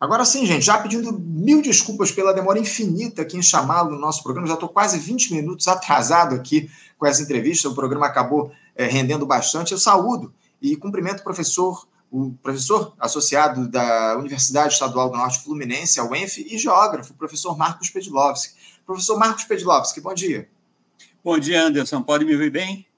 Agora sim, gente, já pedindo mil desculpas pela demora infinita aqui em chamá-lo no nosso programa, já estou quase 20 minutos atrasado aqui com essa entrevista, o programa acabou é, rendendo bastante. Eu saúdo e cumprimento o professor, o professor associado da Universidade Estadual do Norte Fluminense, a UENF, e geógrafo, o professor Marcos Pedlovski. Professor Marcos Pedlovski, bom dia. Bom dia, Anderson. Pode me ouvir bem?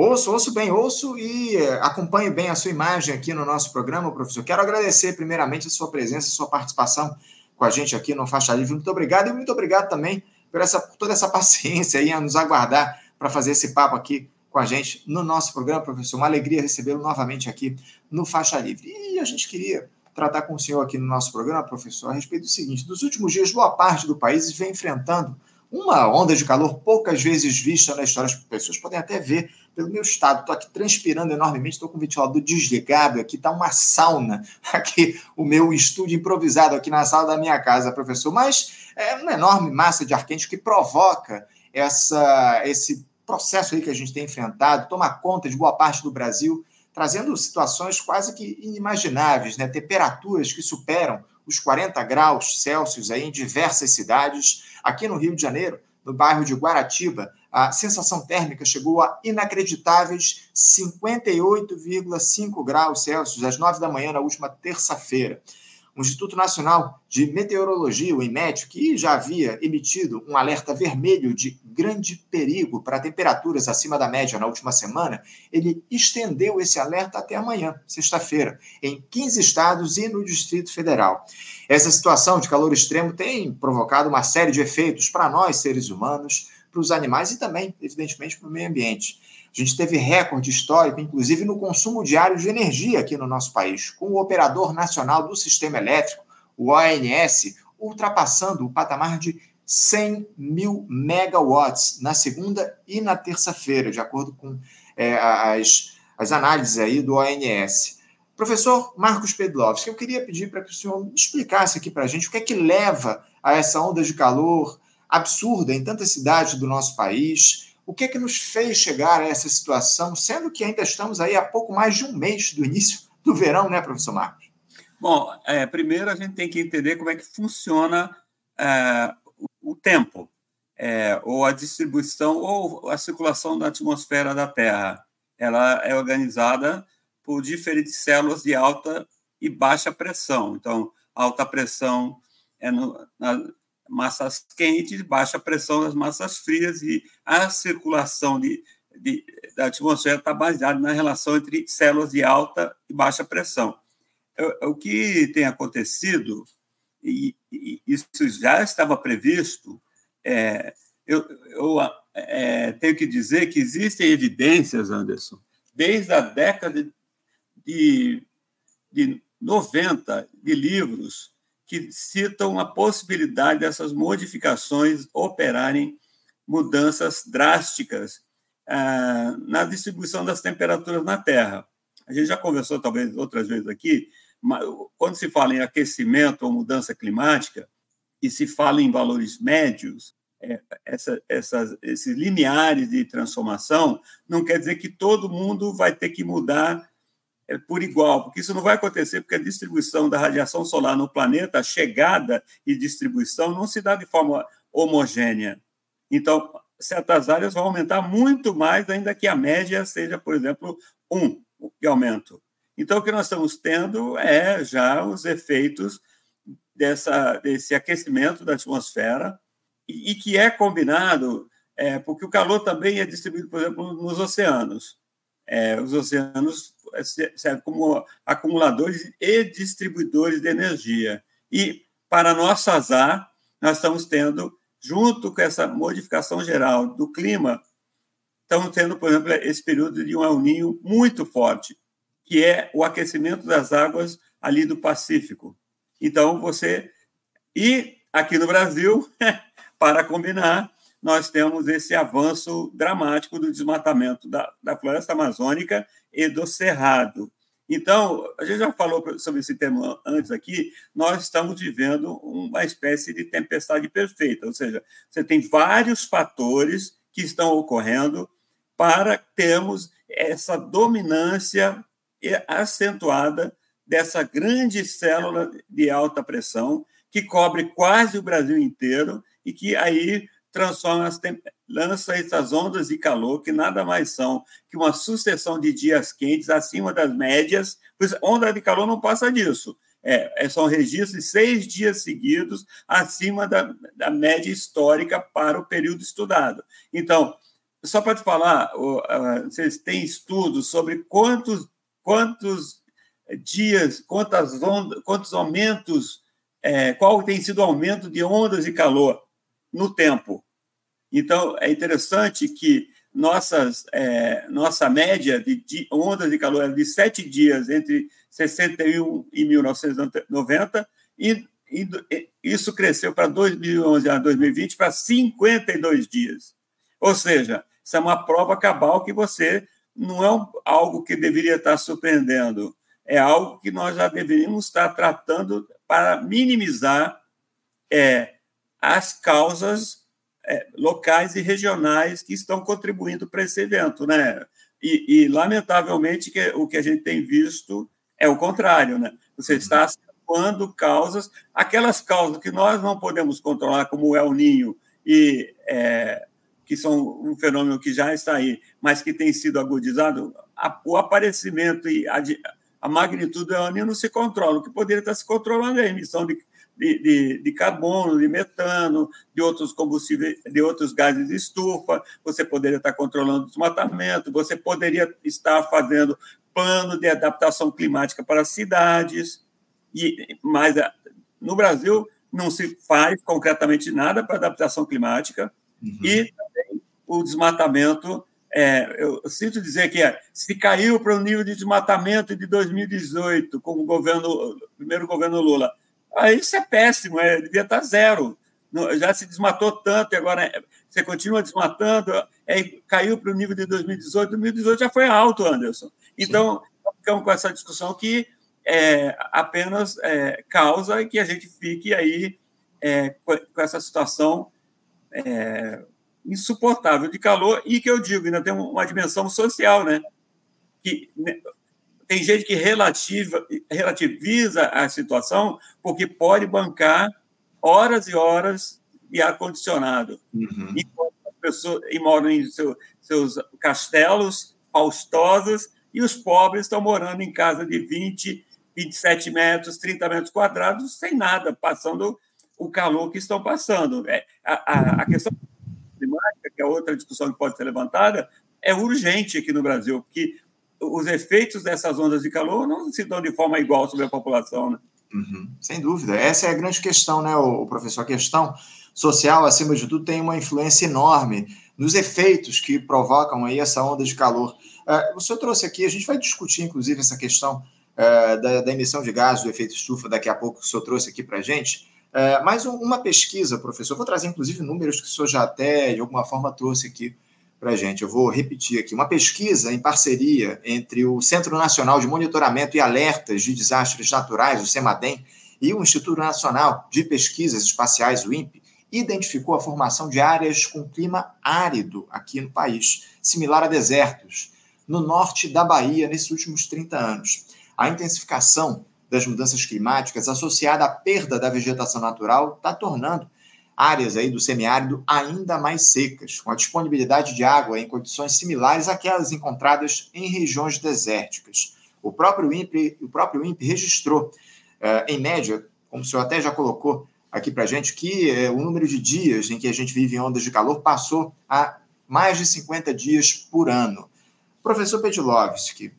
Ouço, ouço bem, ouço e eh, acompanho bem a sua imagem aqui no nosso programa, professor. Quero agradecer primeiramente a sua presença, a sua participação com a gente aqui no Faixa Livre. Muito obrigado e muito obrigado também por, essa, toda essa paciência aí a nos aguardar para fazer esse papo aqui com a gente no nosso programa, professor. Uma alegria recebê-lo novamente aqui no Faixa Livre. E a gente queria tratar com o senhor aqui no nosso programa, professor, a respeito do seguinte: nos últimos dias, boa parte do país vem enfrentando uma onda de calor poucas vezes vista na história. As pessoas podem até ver pelo meu estado. Estou aqui transpirando enormemente, estou com o ventilador desligado aqui, está uma sauna aqui, o meu estúdio improvisado aqui na sala da minha casa, professor. Mas é uma enorme massa de ar quente que provoca essa, esse processo aí que a gente tem enfrentado, toma conta de boa parte do Brasil, trazendo situações quase que inimagináveis, né? temperaturas que superam os 40 graus Celsius aí em diversas cidades. Aqui no Rio de Janeiro, no bairro de Guaratiba, a sensação térmica chegou a inacreditáveis 58,5 graus Celsius às 9 da manhã na última terça-feira. O Instituto Nacional de Meteorologia, o IMET, que já havia emitido um alerta vermelho de grande perigo para temperaturas acima da média na última semana, ele estendeu esse alerta até amanhã, sexta-feira, em 15 estados e no Distrito Federal. Essa situação de calor extremo tem provocado uma série de efeitos para nós, seres humanos, para os animais e também, evidentemente, para o meio ambiente. A gente teve recorde histórico, inclusive no consumo diário de energia aqui no nosso país, com o Operador Nacional do Sistema Elétrico, o ONS, ultrapassando o patamar de 100 mil megawatts na segunda e na terça-feira, de acordo com é, as, as análises aí do ONS. Professor Marcos Pedlovski, eu queria pedir para que o senhor explicasse aqui para a gente o que é que leva a essa onda de calor absurda em tantas cidades do nosso país, o que é que nos fez chegar a essa situação, sendo que ainda estamos aí há pouco mais de um mês do início do verão, né, professor Marcos? Bom, é, primeiro a gente tem que entender como é que funciona é, o, tempo, é, ou a distribuição, ou a circulação da atmosfera da Terra. Ela é organizada por diferentes células de alta e baixa pressão. Então, alta pressão é no, na, massas quentes, baixa pressão das massas frias e a circulação de, de da atmosfera está baseada na relação entre células de alta e baixa pressão. O, o que tem acontecido, e, e, isso já estava previsto, é, eu, eu é, tenho que dizer que existem evidências, Anderson, desde a década de, de 90, de livros que citam a possibilidade dessas modificações operarem mudanças drásticas ah, na distribuição das temperaturas na Terra. A gente já conversou, talvez, outras vezes aqui, mas quando se fala em aquecimento ou mudança climática, e se fala em valores médios, é, essa, essas, esses lineares de transformação, não quer dizer que todo mundo vai ter que mudar por igual, porque isso não vai acontecer porque a distribuição da radiação solar no planeta, a chegada e distribuição, não se dá de forma homogênea. Então, certas áreas vão aumentar muito mais, ainda que a média seja, por exemplo, um de aumento. Então, o que nós estamos tendo é já os efeitos dessa, desse aquecimento da atmosfera, e, e que é combinado, é, porque o calor também é distribuído, por exemplo, nos oceanos. É, os oceanos servem como acumuladores e distribuidores de energia. E, para nosso azar, nós estamos tendo, junto com essa modificação geral do clima, estamos tendo, por exemplo, esse período de um El muito forte, que é o aquecimento das águas ali do Pacífico. Então, você. E aqui no Brasil, para combinar, nós temos esse avanço dramático do desmatamento da, da floresta amazônica e do cerrado. Então, a gente já falou sobre esse tema antes aqui, nós estamos vivendo uma espécie de tempestade perfeita, ou seja, você tem vários fatores que estão ocorrendo para termos essa dominância acentuada dessa grande célula de alta pressão que cobre quase o Brasil inteiro e que aí transforma lança essas ondas de calor que nada mais são que uma sucessão de dias quentes acima das médias. Pois onda de calor não passa disso. É, é são registros de seis dias seguidos acima da, da média histórica para o período estudado. Então, só para te falar, vocês têm estudos sobre quantos, quantos dias, quantas ondas, quantos aumentos, é, qual tem sido o aumento de ondas de calor no tempo. Então, é interessante que nossas, é, nossa média de, de, ondas de calor é de sete dias entre 61 e 1990, e, e isso cresceu para 2011 a 2020 para 52 dias. Ou seja, isso é uma prova cabal que você não é algo que deveria estar surpreendendo, é algo que nós já deveríamos estar tratando para minimizar é, as causas é, locais e regionais que estão contribuindo para esse evento, né? E, e, lamentavelmente que o que a gente tem visto é o contrário, né? Você uhum. está acentuando causas, aquelas causas que nós não podemos controlar, como o El Ninho e é, que são um fenômeno que já está aí, mas que tem sido agudizado, a, o aparecimento e a, a magnitude do El Ninho não se controla. O que poderia estar se controlando é a emissão de de, de, de, carbono, de metano, de outros combustíveis, de outros gases de estufa, você poderia estar controlando o desmatamento, você poderia estar fazendo plano de adaptação climática para as cidades, e, mas ah, no Brasil não se faz concretamente nada para adaptação climática, uhum. e também o desmatamento é, eu sinto dizer que é, se caiu para o nível de desmatamento de 2018, com o governo, primeiro governo Lula, Aí isso é péssimo, é, devia estar zero. Já se desmatou tanto e agora é, você continua desmatando, é, caiu para o nível de 2018. 2018 já foi alto, Anderson. Então, Sim. ficamos com essa discussão que é, apenas é, causa que a gente fique aí é, com essa situação é, insuportável de calor e que eu digo, ainda tem uma dimensão social, né? Que né, tem gente que relativa, relativiza a situação porque pode bancar horas e horas de ar-condicionado. Uhum. Enquanto as pessoas e moram em seu, seus castelos faustosos e os pobres estão morando em casa de 20, 27 metros, 30 metros quadrados, sem nada, passando o calor que estão passando. É, a, a, a questão climática, que é outra discussão que pode ser levantada, é urgente aqui no Brasil, porque os efeitos dessas ondas de calor não se dão de forma igual sobre a população. Né? Uhum, sem dúvida. Essa é a grande questão, né, professor? A questão social, acima de tudo, tem uma influência enorme nos efeitos que provocam aí essa onda de calor. Uh, o senhor trouxe aqui, a gente vai discutir, inclusive, essa questão uh, da, da, emissão de gases, do efeito estufa, daqui a pouco o senhor trouxe aqui para a gente. Uh, mas um, uma pesquisa, professor, vou trazer, inclusive, números que o senhor já até, de alguma forma, trouxe aqui para a gente. Eu vou repetir aqui. Uma pesquisa em parceria entre o Centro Nacional de Monitoramento e Alertas de Desastres Naturais, o CEMADEM, e o Instituto Nacional de Pesquisas Espaciais, o INPE, identificou a formação de áreas com clima árido aqui no país, similar a desertos, no norte da Bahia nesses últimos 30 anos. A intensificação das mudanças climáticas associada à perda da vegetação natural está tornando áreas aí do semiárido ainda mais secas, com a disponibilidade de água em condições similares àquelas encontradas em regiões desérticas. O próprio INPE, o próprio INPE registrou, eh, em média, como o senhor até já colocou aqui para a gente, que eh, o número de dias em que a gente vive em ondas de calor passou a mais de 50 dias por ano. Professor Petilovski,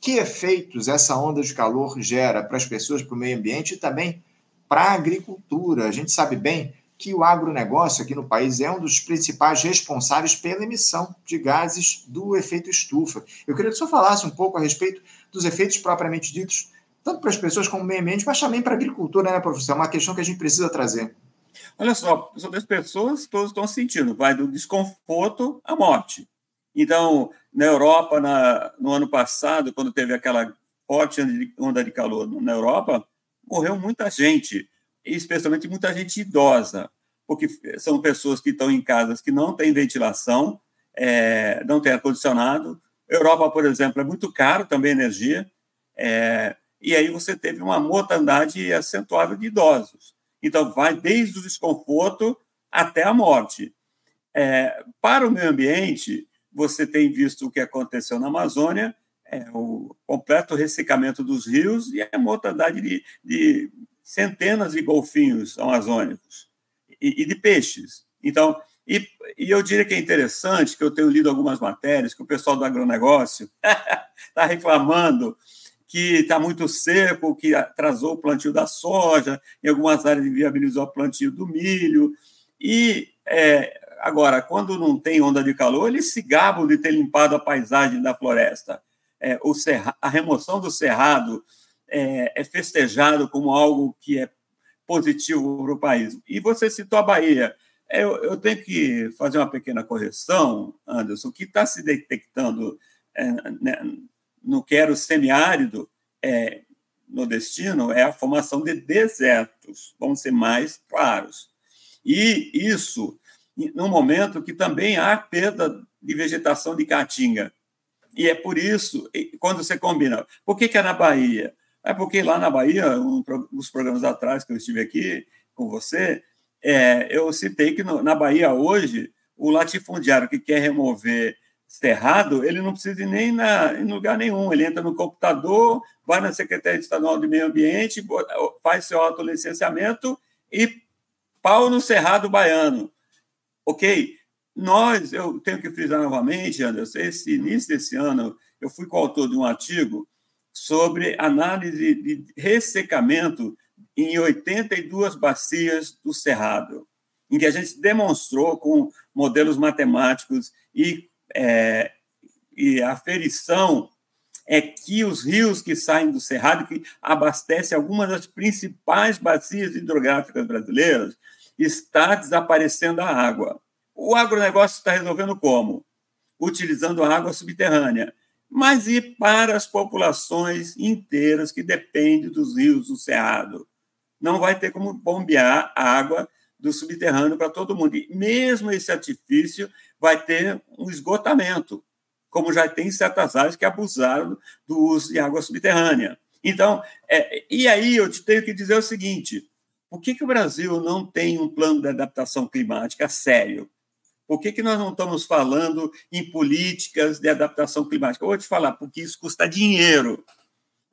que efeitos essa onda de calor gera para as pessoas, para o meio ambiente e também para a agricultura? A gente sabe bem que o agronegócio aqui no país é um dos principais responsáveis pela emissão de gases do efeito estufa. Eu queria que o senhor falasse um pouco a respeito dos efeitos propriamente ditos, tanto para as pessoas como meio ambiente, mas também para a agricultura, né, professor? É uma questão que a gente precisa trazer. Olha só, sobre as pessoas, todos estão sentindo, vai do desconforto à morte. Então, na Europa, na, no ano passado, quando teve aquela forte onda de calor na Europa, morreu muita gente especialmente muita gente idosa, porque são pessoas que estão em casas que não têm ventilação, é, não têm ar-condicionado. Europa, por exemplo, é muito caro também energia. É, e aí você teve uma mortandade acentuada de idosos. Então, vai desde o desconforto até a morte. É, para o meio ambiente, você tem visto o que aconteceu na Amazônia, é, o completo ressecamento dos rios e a mortandade de, de centenas de golfinhos amazônicos e, e de peixes. Então, e, e, eu diria que é interessante, que eu tenho lido algumas matérias, que o pessoal do agronegócio está reclamando que está muito seco, que atrasou o plantio da soja, em algumas áreas inviabilizou o plantio do milho. E é, agora, quando não tem onda de calor, eles se gabam de ter limpado a paisagem da floresta. É, a remoção do cerrado é, é festejado como algo que é positivo para o país. E você citou a Bahia. Eu, eu tenho que fazer uma pequena correção, Anderson. O que está se detectando é, né, no quero semiárido é, no destino é a formação de desertos, vamos ser mais claros. E isso num momento que também há perda de vegetação de caatinga. E é por isso, quando você combina, por que, que é na Bahia? É porque lá na Bahia, um, uns programas atrás que eu estive aqui com você, é, eu citei que no, na Bahia hoje, o latifundiário que quer remover cerrado, ele não precisa ir nem na, em lugar nenhum. Ele entra no computador, vai na Secretaria Estadual do Meio Ambiente, faz seu autolicenciamento e pau no cerrado baiano. Ok? Nós, eu tenho que frisar novamente, Anderson, esse início desse ano, eu fui coautor de um artigo sobre análise de ressecamento em 82 bacias do Cerrado, em que a gente demonstrou com modelos matemáticos e, é, e aferição é que os rios que saem do Cerrado, que abastecem algumas das principais bacias hidrográficas brasileiras, está desaparecendo a água. O agronegócio está resolvendo como? Utilizando a água subterrânea mas e para as populações inteiras que dependem dos rios do Cerrado. Não vai ter como bombear água do subterrâneo para todo mundo. E mesmo esse artifício vai ter um esgotamento, como já tem certas áreas que abusaram do uso de água subterrânea. Então, é, e aí eu te tenho que dizer o seguinte: por que, que o Brasil não tem um plano de adaptação climática sério? Por que, que nós não estamos falando em políticas de adaptação climática? Eu vou te falar, porque isso custa dinheiro.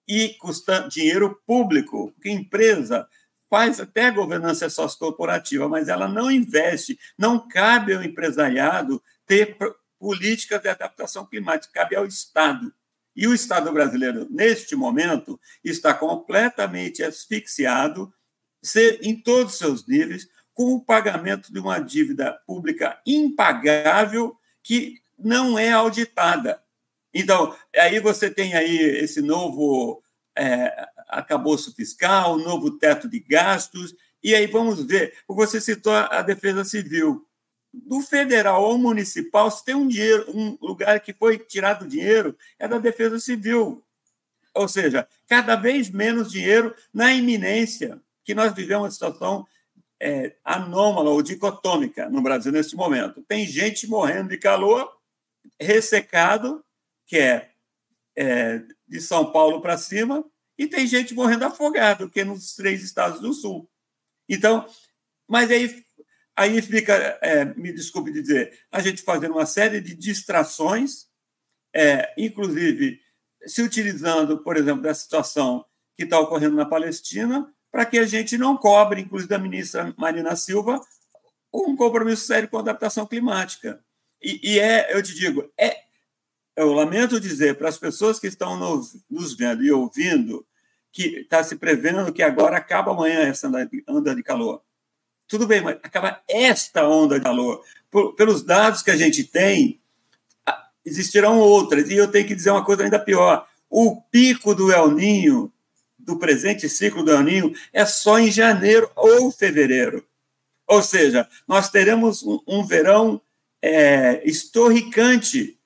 E custa dinheiro público, porque empresa faz até governança sociocorporativa, mas ela não investe, não cabe ao empresariado ter políticas de adaptação climática, cabe ao Estado. E o Estado brasileiro, neste momento, está completamente asfixiado em todos os seus níveis com o pagamento de uma dívida pública impagável que não é auditada. Então, aí você tem aí esse novo é, acabouço fiscal, novo teto de gastos, e aí vamos ver, você citou a defesa civil. Do federal ao municipal, se tem um dinheiro, um lugar que foi tirado dinheiro, é da defesa civil. Ou seja, cada vez menos dinheiro na iminência, que nós vivemos uma situação é, anômala ou dicotômica no Brasil nesse momento. Tem gente morrendo de calor, ressecado, que é, é de São Paulo para cima, e tem gente morrendo afogado, que é nos três estados do Sul. Então, mas aí, aí fica, é, me desculpe dizer, a gente fazendo uma série de distrações, é, inclusive se utilizando, por exemplo, da situação que está ocorrendo na Palestina, para que a gente não cobre, inclusive da ministra Marina Silva, um compromisso sério com a adaptação climática. E, e é, eu te digo, é, eu lamento dizer para as pessoas que estão nos, nos vendo e ouvindo que está se prevendo que agora acaba amanhã essa onda de calor. Tudo bem, mas acaba esta onda de calor. Por, pelos dados que a gente tem, existirão outras. E eu tenho que dizer uma coisa ainda pior. O pico do El Ninho do presente ciclo do Aninho é só em janeiro ou fevereiro. Ou seja, nós teremos um, um verão é, estorricante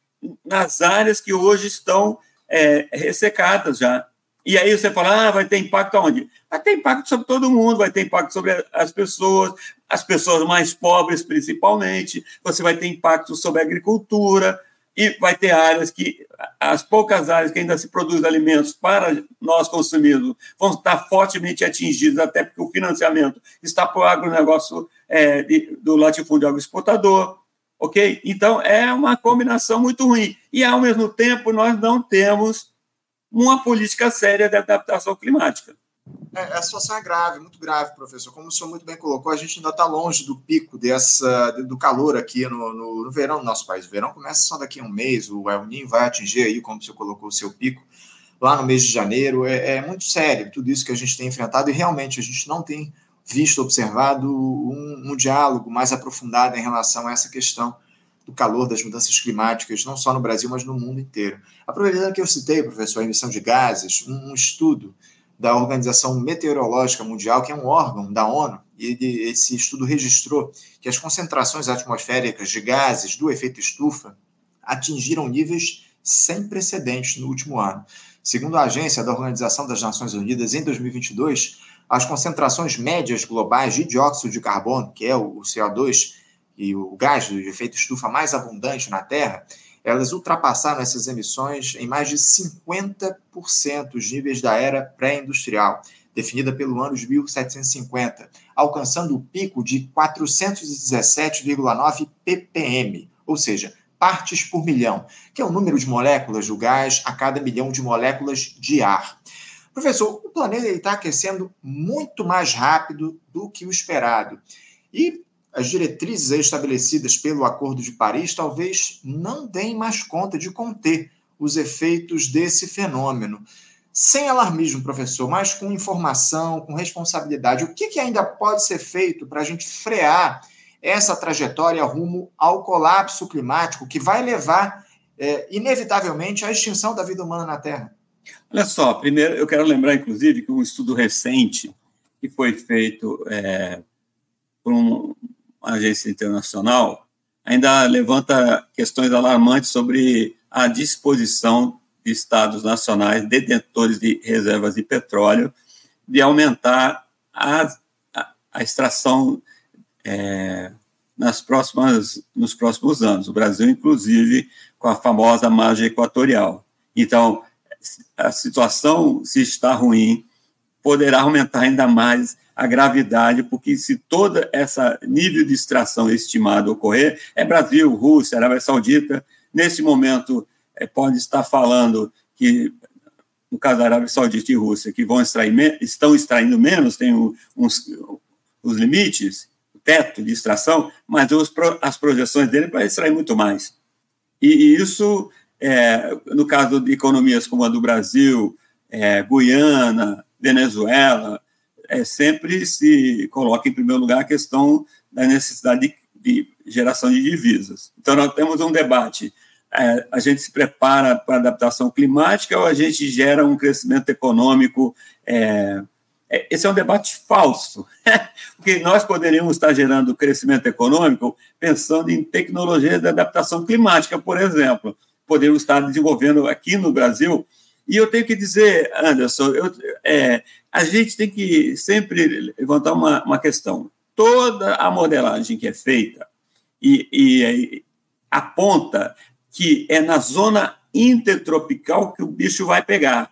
nas áreas que hoje estão é, ressecadas já. E aí você fala, ah, vai ter impacto aonde? Vai ter impacto sobre todo mundo, vai ter impacto sobre as pessoas, as pessoas mais pobres principalmente, você vai ter impacto sobre a agricultura, e vai ter áreas que, as poucas áreas que ainda se produzem alimentos para nós consumirmos, vão estar fortemente atingidas, até porque o financiamento está para o agronegócio é, de, do latifúndio agroexportador, ok? Então, é uma combinação muito ruim. E, ao mesmo tempo, nós não temos uma política séria de adaptação climática. É, a situação é grave, muito grave, professor. Como o senhor muito bem colocou, a gente ainda está longe do pico dessa, do calor aqui no, no, no, verão do nosso país. O verão começa só daqui a um mês, o El Ninho vai atingir aí, como o senhor colocou, o seu pico lá no mês de janeiro. É, é, muito sério tudo isso que a gente tem enfrentado e realmente a gente não tem visto, observado um, um diálogo mais aprofundado em relação a essa questão do calor, das mudanças climáticas, não só no Brasil, mas no mundo inteiro. Aproveitando que eu citei, professor, a emissão de gases, um, um estudo da Organização Meteorológica Mundial, que é um órgão da ONU, e ele, esse estudo registrou que as concentrações atmosféricas de gases do efeito estufa atingiram níveis sem precedentes no último ano. Segundo a agência da Organização das Nações Unidas, em 2022, as concentrações médias globais de dióxido de carbono, que é o CO2 e o gás de efeito estufa mais abundante na Terra, elas ultrapassaram essas emissões em mais de 50% os níveis da era pré-industrial, definida pelo ano de 1750, alcançando o pico de 417,9 ppm, ou seja, partes por milhão, que é o número de moléculas do gás a cada milhão de moléculas de ar. Professor, o planeta está aquecendo muito mais rápido do que o esperado. E as diretrizes estabelecidas pelo Acordo de Paris talvez não deem mais conta de conter os efeitos desse fenômeno. Sem alarmismo, professor, mas com informação, com responsabilidade, o que, que ainda pode ser feito para a gente frear essa trajetória rumo ao colapso climático que vai levar, é, inevitavelmente, à extinção da vida humana na Terra? Olha só, primeiro eu quero lembrar, inclusive, que um estudo recente que foi feito é, por um, agência internacional, ainda levanta questões alarmantes sobre a disposição de estados nacionais detentores de reservas de petróleo de aumentar a, a, a extração é, nas próximas, nos próximos anos. O Brasil, inclusive, com a famosa margem equatorial. Então, a situação, se está ruim, poderá aumentar ainda mais a gravidade, porque se todo esse nível de extração estimado ocorrer, é Brasil, Rússia, Arábia Saudita, nesse momento é, pode estar falando que, no caso da Arábia Saudita e Rússia, que vão extrair, estão extraindo menos, tem uns, os limites, o teto de extração, mas os, as projeções dele para extrair muito mais. E, e isso, é, no caso de economias como a do Brasil, é, Guiana, Venezuela, é, sempre se coloca em primeiro lugar a questão da necessidade de, de geração de divisas. Então, nós temos um debate. É, a gente se prepara para a adaptação climática ou a gente gera um crescimento econômico? É, é esse é um debate falso, porque nós poderíamos estar gerando crescimento econômico pensando em tecnologias de adaptação climática, por exemplo. Poderíamos estar desenvolvendo aqui no Brasil e eu tenho que dizer, Anderson, eu, é, a gente tem que sempre levantar uma, uma questão. Toda a modelagem que é feita e, e, aponta que é na zona intertropical que o bicho vai pegar.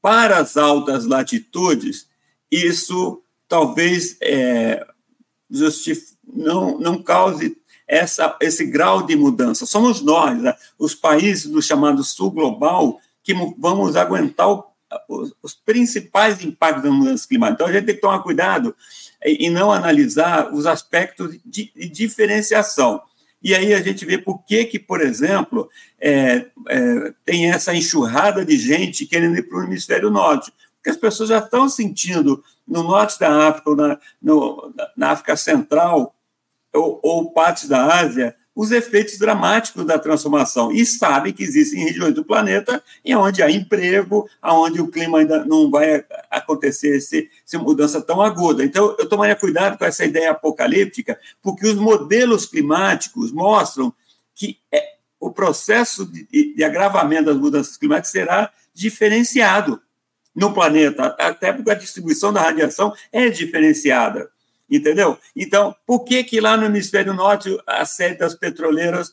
Para as altas latitudes, isso talvez é, não, não cause essa, esse grau de mudança. Somos nós, né? os países do chamado sul global, que vamos aguentar o, os, os, principais impactos da mudança climática. Então, a gente tem que tomar cuidado e, não analisar os aspectos de, de, diferenciação. E aí a gente vê por que, que por exemplo, é, é, tem essa enxurrada de gente querendo ir para o hemisfério norte. Porque as pessoas já estão sentindo no norte da África, ou na, no, na África Central, ou, ou partes da Ásia, os efeitos dramáticos da transformação. E sabe que existem regiões do planeta em onde há emprego, onde o clima ainda não vai acontecer essa mudança tão aguda. Então, eu tomaria cuidado com essa ideia apocalíptica, porque os modelos climáticos mostram que é, o processo de, de agravamento das mudanças climáticas será diferenciado no planeta, até porque a distribuição da radiação é diferenciada entendeu? Então, por que que lá no hemisfério norte a sede das petroleiras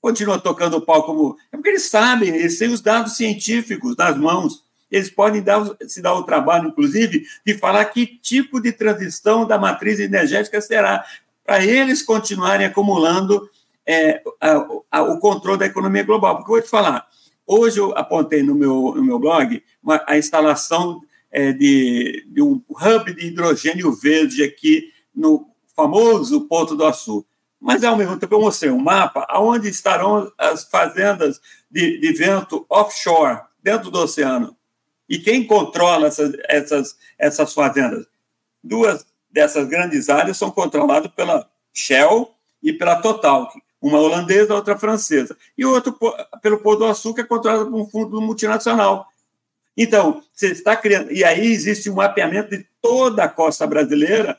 continua tocando o pau como. É porque eles sabem, eles têm os dados científicos nas mãos. Eles podem dar, se dar o trabalho, inclusive, de falar que tipo de transição da matriz energética será, para eles continuarem acumulando é, a, a, o controle da economia global. Porque eu vou te falar, hoje eu apontei no meu, no meu blog uma, a instalação é, de, de um hub de hidrogênio verde aqui no famoso Porto do Açu. Mas, ao mesmo tempo, eu mostrei um mapa onde estarão as fazendas de, de vento offshore, dentro do oceano. E quem controla essas, essas, essas fazendas? Duas dessas grandes áreas são controladas pela Shell e pela Total, uma holandesa, outra francesa. E outro pelo Pôr do Açúcar, é controlado por um fundo multinacional. Então, você está criando. E aí existe um mapeamento de toda a costa brasileira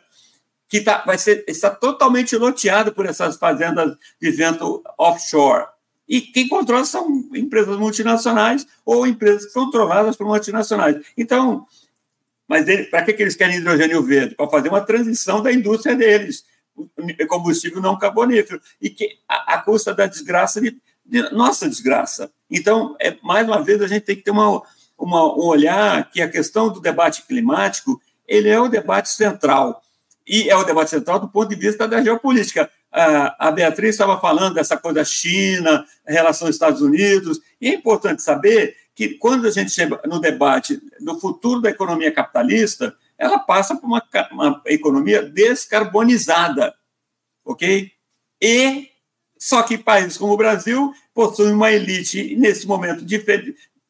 que tá, vai ser, está totalmente loteado por essas fazendas de vento offshore. E quem controla são empresas multinacionais ou empresas controladas por multinacionais. Então, mas para que, que eles querem hidrogênio verde? Para fazer uma transição da indústria deles, combustível não carbonífero, e que a, a custa da desgraça de, de, nossa desgraça. Então, é, mais uma vez, a gente tem que ter uma, uma, um olhar que a questão do debate climático ele é o debate central e é o debate central do ponto de vista da geopolítica. A Beatriz estava falando dessa coisa da China, relação aos Estados Unidos, e é importante saber que quando a gente chega no debate do futuro da economia capitalista, ela passa por uma, uma economia descarbonizada, ok? E só que países como o Brasil possuem uma elite, nesse momento,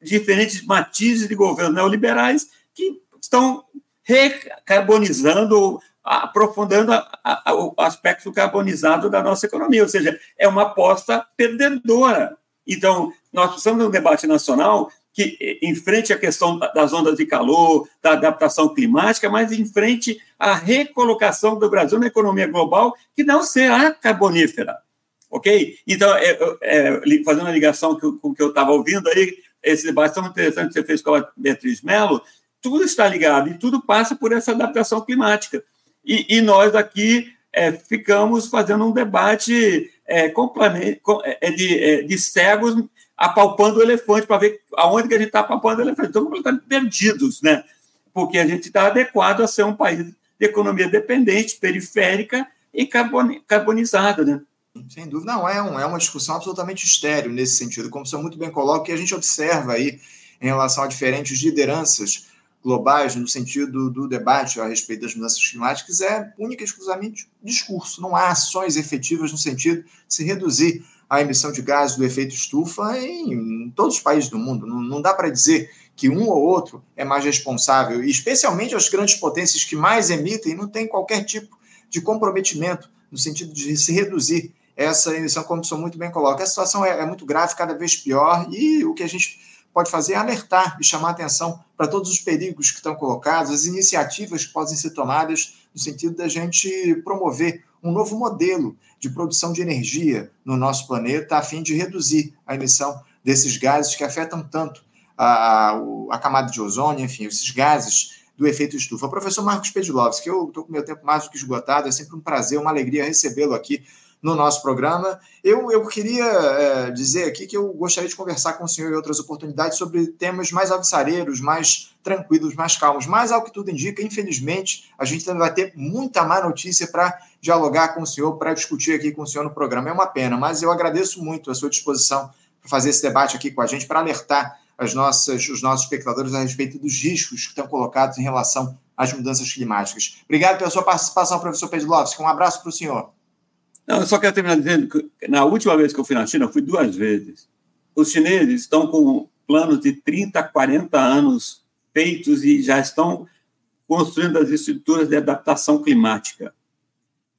diferentes matizes de governos neoliberais que estão recarbonizando aprofundando a, a, o aspecto carbonizado da nossa economia, ou seja, é uma aposta perdedora. Então, nós precisamos de um debate nacional que enfrente a questão das ondas de calor, da adaptação climática, mas enfrente a recolocação do Brasil na economia global, que não será carbonífera. Ok? Então, é, é, fazendo a ligação com o que eu estava ouvindo aí, esse debate tão interessante que você fez com a Beatriz Mello, tudo está ligado e tudo passa por essa adaptação climática. E, e nós aqui é, ficamos fazendo um debate é, é, é, de, é, de cegos apalpando o elefante para ver aonde que a gente está apalpando o elefante. Estamos completamente perdidos, né? Porque a gente está adequado a ser um país de economia dependente, periférica e carbonizada, né? Sem dúvida, não. É, um, é uma discussão absolutamente estéreo nesse sentido, como você muito bem coloca, que a gente observa aí em relação a diferentes lideranças globais no sentido do debate a respeito das mudanças climáticas é única e exclusivamente discurso. Não há ações efetivas no sentido de se reduzir a emissão de gases do efeito estufa em todos os países do mundo. Não, não dá para dizer que um ou outro é mais responsável, especialmente as grandes potências que mais emitem, não tem qualquer tipo de comprometimento no sentido de se reduzir essa emissão, como o senhor muito bem coloca. A situação é, é muito grave, cada vez pior, e o que a gente pode fazer é alertar e chamar atenção para todos os perigos que estão colocados, as iniciativas que podem ser tomadas no sentido da gente promover um novo modelo de produção de energia no nosso planeta, a fim de reduzir a emissão desses gases que afetam tanto a, a, a camada de ozônio, enfim, esses gases do efeito estufa. Professor Marcos Pedlovski, eu estou com meu tempo mais do que esgotado, é sempre um prazer, uma alegria recebê-lo aqui no nosso programa. Eu, eu queria é, dizer aqui que eu gostaria de conversar com o senhor em outras oportunidades sobre temas mais alvissareiros, mais tranquilos, mais calmos. Mas, ao que tudo indica, infelizmente, a gente vai ter muita má notícia para dialogar com o senhor, para discutir aqui com o senhor no programa. É uma pena, mas eu agradeço muito a sua disposição para fazer esse debate aqui com a gente, para alertar as nossas, os nossos espectadores a respeito dos riscos que estão colocados em relação às mudanças climáticas. Obrigado pela sua participação, professor Pedlovski. Um abraço para o senhor. Não, eu só quero terminar dizendo que na última vez que eu fui na China, eu fui duas vezes. Os chineses estão com planos de 30, 40 anos feitos e já estão construindo as estruturas de adaptação climática.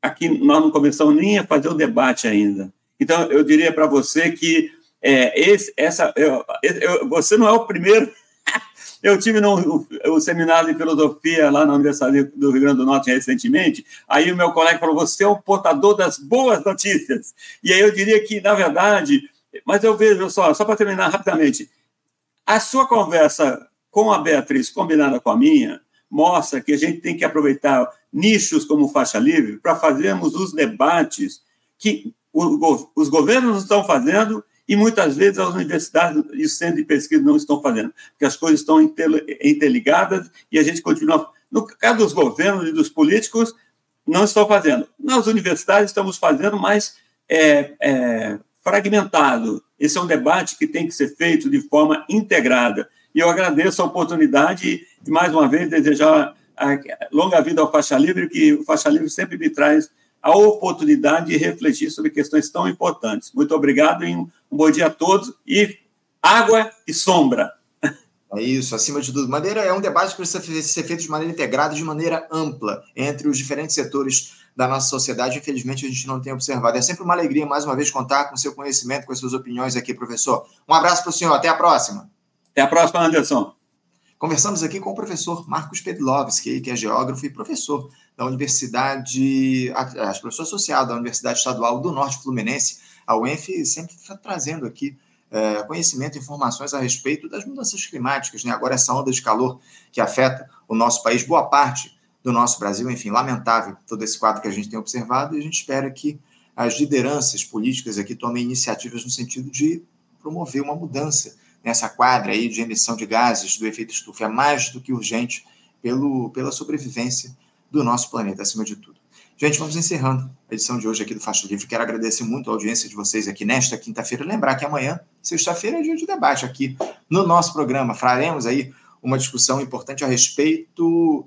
Aqui nós não começamos nem a fazer o debate ainda. Então, eu diria para você que é, esse, essa, eu, eu, você não é o primeiro eu tive no, o, seminário de filosofia lá na Universidade do Rio Grande do Norte recentemente. Aí o meu colega falou: você é o portador das boas notícias. E aí eu diria que, na verdade, mas eu vejo só, só para terminar rapidamente, a sua conversa com a Beatriz, combinada com a minha, mostra que a gente tem que aproveitar nichos como faixa livre para fazermos os debates que os governos estão fazendo e muitas vezes as universidades e os centros de pesquisa não estão fazendo, porque as coisas estão interligadas e a gente continua. No caso dos governos e dos políticos, não estão fazendo. Nas universidades estamos fazendo, mas é, é, fragmentado. Esse é um debate que tem que ser feito de forma integrada. E eu agradeço a oportunidade e, mais uma vez, desejar longa vida ao Faixa Livre, que o Faixa Livre sempre me traz a oportunidade de refletir sobre questões tão importantes. Muito obrigado e um bom dia a todos. E água e sombra. É isso, acima de tudo. Maneira é um debate que precisa ser feito de maneira integrada, de maneira ampla, entre os diferentes setores da nossa sociedade. Infelizmente, a gente não tem observado. É sempre uma alegria, mais uma vez, contar com seu conhecimento, com as suas opiniões aqui, professor. Um abraço para o senhor. Até a próxima. Até a próxima, Anderson. Conversamos aqui com o professor Marcos Pedlovski, que é geógrafo e professor da Universidade, professor associado da Universidade Estadual do Norte Fluminense, a UENF, sempre trazendo aqui é, conhecimento informações a respeito das mudanças climáticas, né? agora essa onda de calor que afeta o nosso país, boa parte do nosso Brasil, enfim, lamentável todo esse quadro que a gente tem observado, e a gente espera que as lideranças políticas aqui tomem iniciativas no sentido de promover uma mudança nessa quadra aí de emissão de gases do efeito estufa. É mais do que urgente pelo, pela sobrevivência do nosso planeta, acima de tudo. Gente, vamos encerrando a edição de hoje aqui do Faixa Livre. Quero agradecer muito a audiência de vocês aqui nesta quinta-feira. Lembrar que amanhã, sexta-feira, é dia de debate aqui no nosso programa. Faremos aí uma discussão importante a respeito,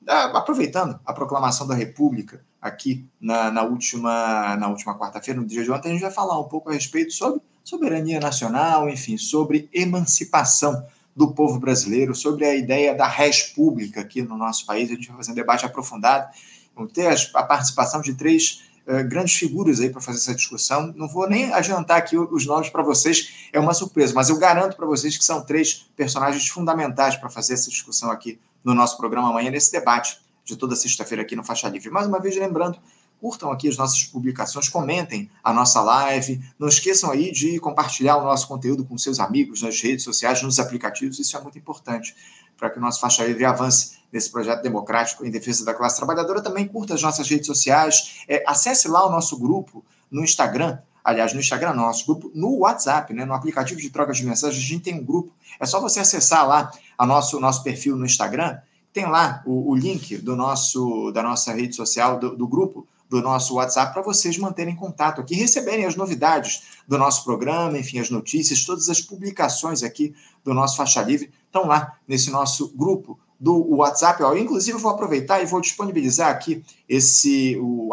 da, aproveitando a proclamação da República aqui na, na última, na última quarta-feira, no dia de ontem, a gente vai falar um pouco a respeito sobre soberania nacional, enfim, sobre emancipação do povo brasileiro, sobre a ideia da res pública aqui no nosso país. A gente vai fazer um debate aprofundado. Vamos ter a participação de três uh, grandes figuras aí para fazer essa discussão. Não vou nem adiantar aqui os nomes para vocês, é uma surpresa, mas eu garanto para vocês que são três personagens fundamentais para fazer essa discussão aqui no nosso programa amanhã, nesse debate de toda sexta-feira aqui no Faixa Livre. Mais uma vez, lembrando curtam aqui as nossas publicações, comentem a nossa live, não esqueçam aí de compartilhar o nosso conteúdo com seus amigos nas redes sociais, nos aplicativos, isso é muito importante para que o nosso Faixa Livre avance nesse projeto democrático em defesa da classe trabalhadora. Também curta as nossas redes sociais, é, acesse lá o nosso grupo no Instagram, aliás, no Instagram, no nosso grupo, no WhatsApp, né, no aplicativo de troca de mensagens, a gente tem um grupo, é só você acessar lá o nosso, nosso perfil no Instagram, tem lá o, o link do nosso, da nossa rede social, do, do grupo, do nosso WhatsApp para vocês manterem contato aqui, receberem as novidades do nosso programa, enfim, as notícias, todas as publicações aqui do nosso Faixa Livre estão lá nesse nosso grupo do WhatsApp. Eu, inclusive, vou aproveitar e vou disponibilizar aqui esse o,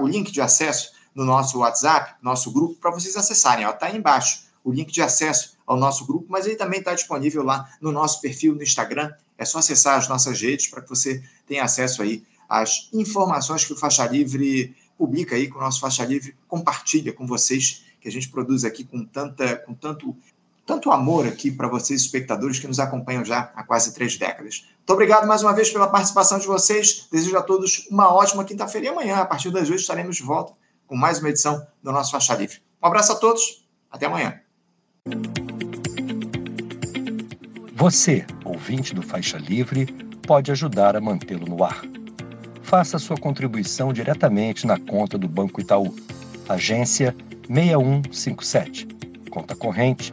o link de acesso no nosso WhatsApp, nosso grupo, para vocês acessarem. Está aí embaixo o link de acesso ao nosso grupo, mas ele também está disponível lá no nosso perfil no Instagram. É só acessar as nossas redes para que você tenha acesso aí as informações que o Faixa Livre publica aí, com o nosso Faixa Livre compartilha com vocês, que a gente produz aqui com, tanta, com tanto, tanto amor aqui para vocês, espectadores que nos acompanham já há quase três décadas. Muito obrigado mais uma vez pela participação de vocês. Desejo a todos uma ótima quinta-feira e amanhã, a partir das 8, estaremos de volta com mais uma edição do nosso Faixa Livre. Um abraço a todos, até amanhã. Você, ouvinte do Faixa Livre, pode ajudar a mantê-lo no ar faça sua contribuição diretamente na conta do Banco Itaú. Agência 6157. Conta corrente